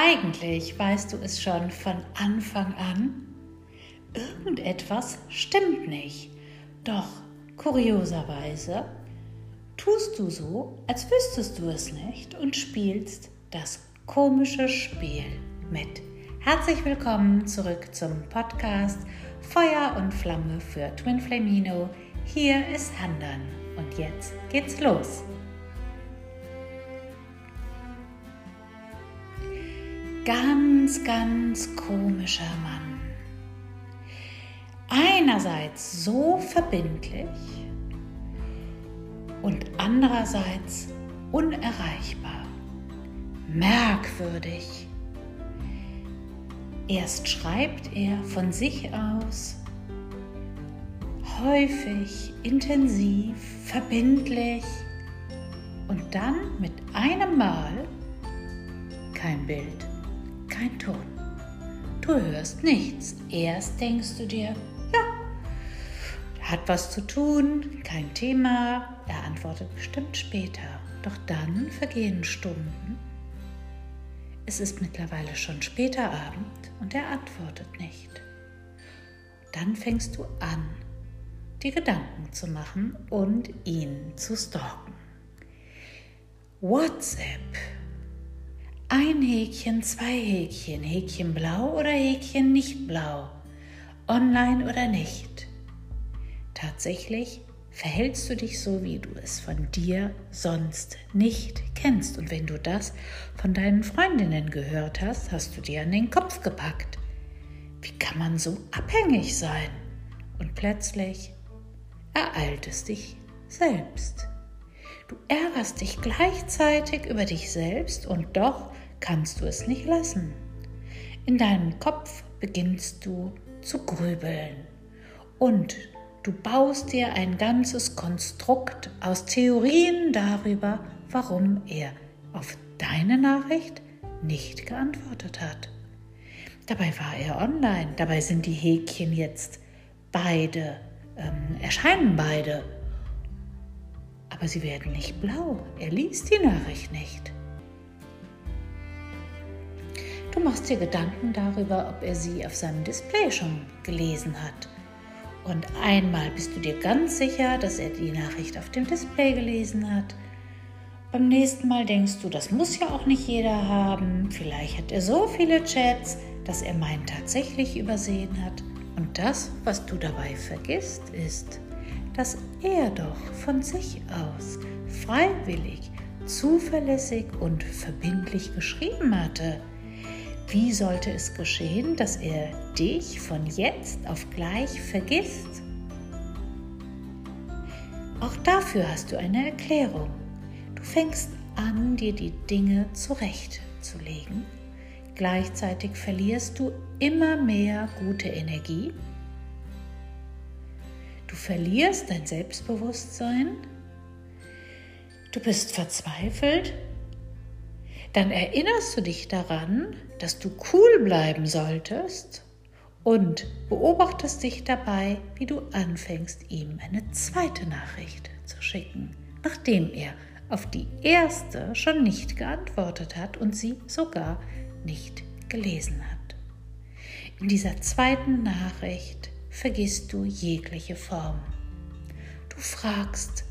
Eigentlich weißt du es schon von Anfang an. Irgendetwas stimmt nicht. Doch kurioserweise tust du so, als wüsstest du es nicht und spielst das komische Spiel mit. Herzlich willkommen zurück zum Podcast Feuer und Flamme für Twin Flamino. Hier ist Handan und jetzt geht's los. Ganz, ganz komischer Mann. Einerseits so verbindlich und andererseits unerreichbar, merkwürdig. Erst schreibt er von sich aus häufig, intensiv, verbindlich und dann mit einem Mal kein Bild kein Ton. Du hörst nichts. Erst denkst du dir, ja, hat was zu tun, kein Thema. Er antwortet bestimmt später. Doch dann vergehen Stunden. Es ist mittlerweile schon später Abend und er antwortet nicht. Dann fängst du an, die Gedanken zu machen und ihn zu stalken. WhatsApp ein Häkchen, zwei Häkchen, Häkchen blau oder Häkchen nicht blau, online oder nicht. Tatsächlich verhältst du dich so, wie du es von dir sonst nicht kennst. Und wenn du das von deinen Freundinnen gehört hast, hast du dir an den Kopf gepackt. Wie kann man so abhängig sein? Und plötzlich ereilt es dich selbst. Du ärgerst dich gleichzeitig über dich selbst und doch kannst du es nicht lassen. In deinem Kopf beginnst du zu grübeln und du baust dir ein ganzes Konstrukt aus Theorien darüber, warum er auf deine Nachricht nicht geantwortet hat. Dabei war er online, dabei sind die Häkchen jetzt beide, ähm, erscheinen beide. Aber sie werden nicht blau. Er liest die Nachricht nicht. Du machst dir Gedanken darüber, ob er sie auf seinem Display schon gelesen hat. Und einmal bist du dir ganz sicher, dass er die Nachricht auf dem Display gelesen hat. Beim nächsten Mal denkst du, das muss ja auch nicht jeder haben. Vielleicht hat er so viele Chats, dass er meinen tatsächlich übersehen hat. Und das, was du dabei vergisst, ist, dass er doch von sich aus freiwillig, zuverlässig und verbindlich geschrieben hatte. Wie sollte es geschehen, dass er dich von jetzt auf gleich vergisst? Auch dafür hast du eine Erklärung. Du fängst an, dir die Dinge zurechtzulegen. Gleichzeitig verlierst du immer mehr gute Energie. Du verlierst dein Selbstbewusstsein. Du bist verzweifelt dann erinnerst du dich daran, dass du cool bleiben solltest und beobachtest dich dabei, wie du anfängst, ihm eine zweite Nachricht zu schicken, nachdem er auf die erste schon nicht geantwortet hat und sie sogar nicht gelesen hat. In dieser zweiten Nachricht vergisst du jegliche Form. Du fragst,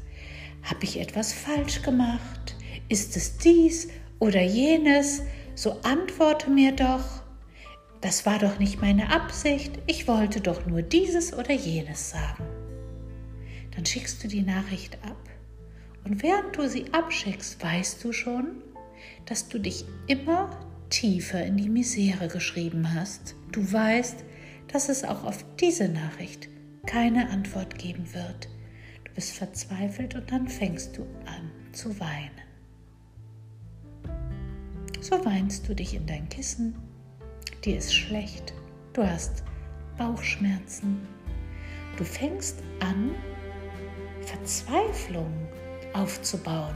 habe ich etwas falsch gemacht? Ist es dies oder jenes, so antworte mir doch, das war doch nicht meine Absicht, ich wollte doch nur dieses oder jenes sagen. Dann schickst du die Nachricht ab und während du sie abschickst, weißt du schon, dass du dich immer tiefer in die Misere geschrieben hast. Du weißt, dass es auch auf diese Nachricht keine Antwort geben wird. Du bist verzweifelt und dann fängst du an zu weinen. So weinst du dich in dein Kissen, dir ist schlecht, du hast Bauchschmerzen, du fängst an, Verzweiflung aufzubauen.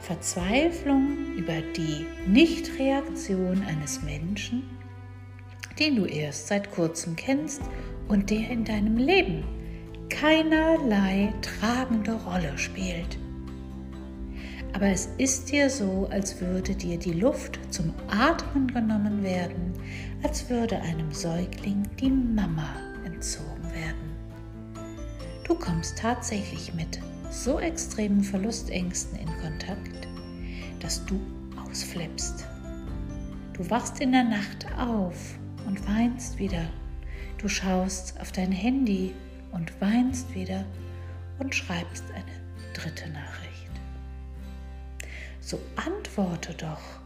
Verzweiflung über die Nichtreaktion eines Menschen, den du erst seit kurzem kennst und der in deinem Leben keinerlei tragende Rolle spielt. Aber es ist dir so, als würde dir die Luft zum Atmen genommen werden, als würde einem Säugling die Mama entzogen werden. Du kommst tatsächlich mit so extremen Verlustängsten in Kontakt, dass du ausflippst. Du wachst in der Nacht auf und weinst wieder. Du schaust auf dein Handy und weinst wieder und schreibst eine dritte Nachricht. So antworte doch.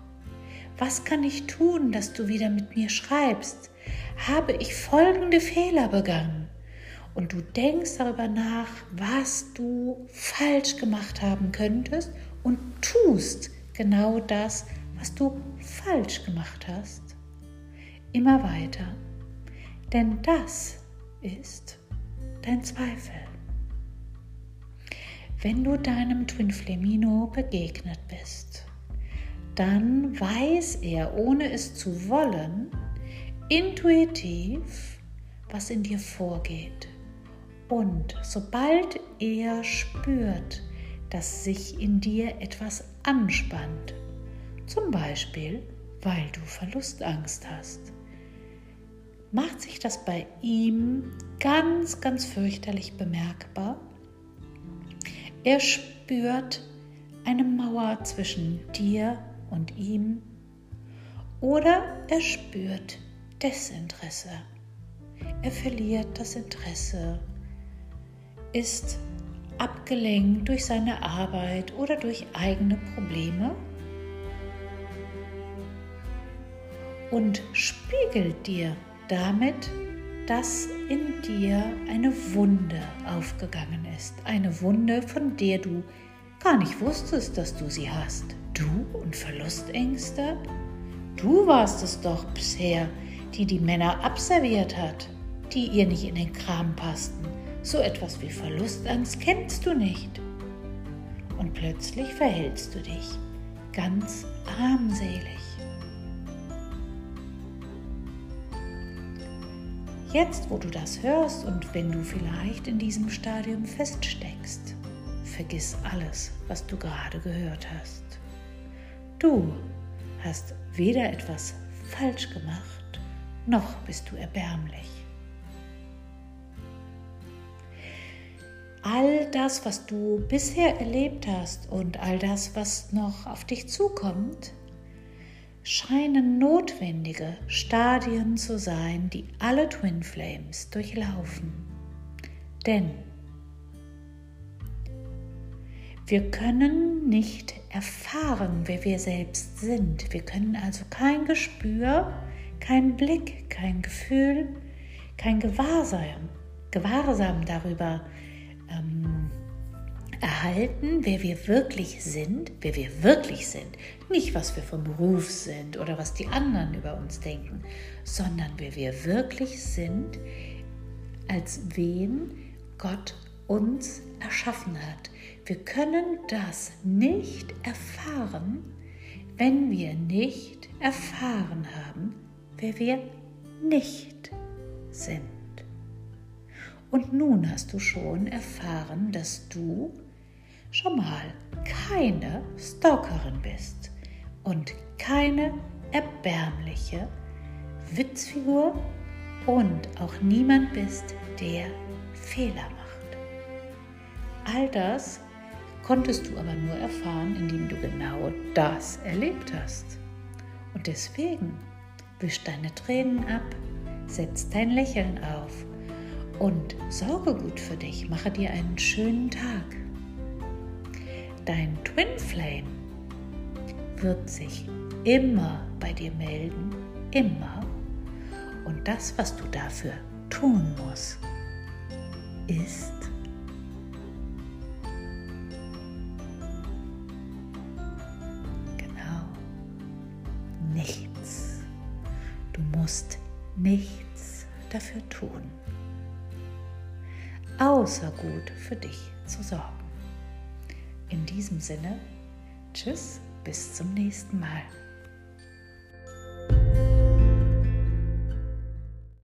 Was kann ich tun, dass du wieder mit mir schreibst? Habe ich folgende Fehler begangen? Und du denkst darüber nach, was du falsch gemacht haben könntest und tust genau das, was du falsch gemacht hast. Immer weiter. Denn das ist dein Zweifel. Wenn du deinem Twin Flamino begegnet bist, dann weiß er, ohne es zu wollen, intuitiv, was in dir vorgeht. Und sobald er spürt, dass sich in dir etwas anspannt, zum Beispiel weil du Verlustangst hast, macht sich das bei ihm ganz, ganz fürchterlich bemerkbar. Er spürt eine Mauer zwischen dir und ihm. Oder er spürt Desinteresse. Er verliert das Interesse, ist abgelenkt durch seine Arbeit oder durch eigene Probleme. Und spiegelt dir damit, dass in dir eine Wunde aufgegangen ist. Eine Wunde, von der du gar nicht wusstest, dass du sie hast. Du und Verlustängste? Du warst es doch bisher, die die Männer abserviert hat, die ihr nicht in den Kram passten. So etwas wie Verlustangst kennst du nicht. Und plötzlich verhältst du dich ganz armselig. Jetzt, wo du das hörst und wenn du vielleicht in diesem Stadium feststeckst, vergiss alles, was du gerade gehört hast. Du hast weder etwas falsch gemacht, noch bist du erbärmlich. All das, was du bisher erlebt hast und all das, was noch auf dich zukommt, scheinen notwendige Stadien zu sein, die alle Twin Flames durchlaufen. Denn wir können nicht erfahren, wer wir selbst sind. Wir können also kein Gespür, kein Blick, kein Gefühl, kein Gewahrsam, Gewahrsam darüber erhalten, wer wir wirklich sind, wer wir wirklich sind. Nicht, was wir vom Beruf sind oder was die anderen über uns denken, sondern wer wir wirklich sind, als wen Gott uns erschaffen hat. Wir können das nicht erfahren, wenn wir nicht erfahren haben, wer wir nicht sind. Und nun hast du schon erfahren, dass du schon mal keine Stalkerin bist und keine erbärmliche Witzfigur und auch niemand bist, der Fehler macht. All das konntest du aber nur erfahren, indem du genau das erlebt hast. Und deswegen wisch deine Tränen ab, setz dein Lächeln auf und sorge gut für dich, mache dir einen schönen Tag. Dein Twin Flame wird sich immer bei dir melden, immer. Und das, was du dafür tun musst, ist genau nichts. Du musst nichts dafür tun, außer gut für dich zu sorgen. In diesem Sinne, tschüss, bis zum nächsten Mal.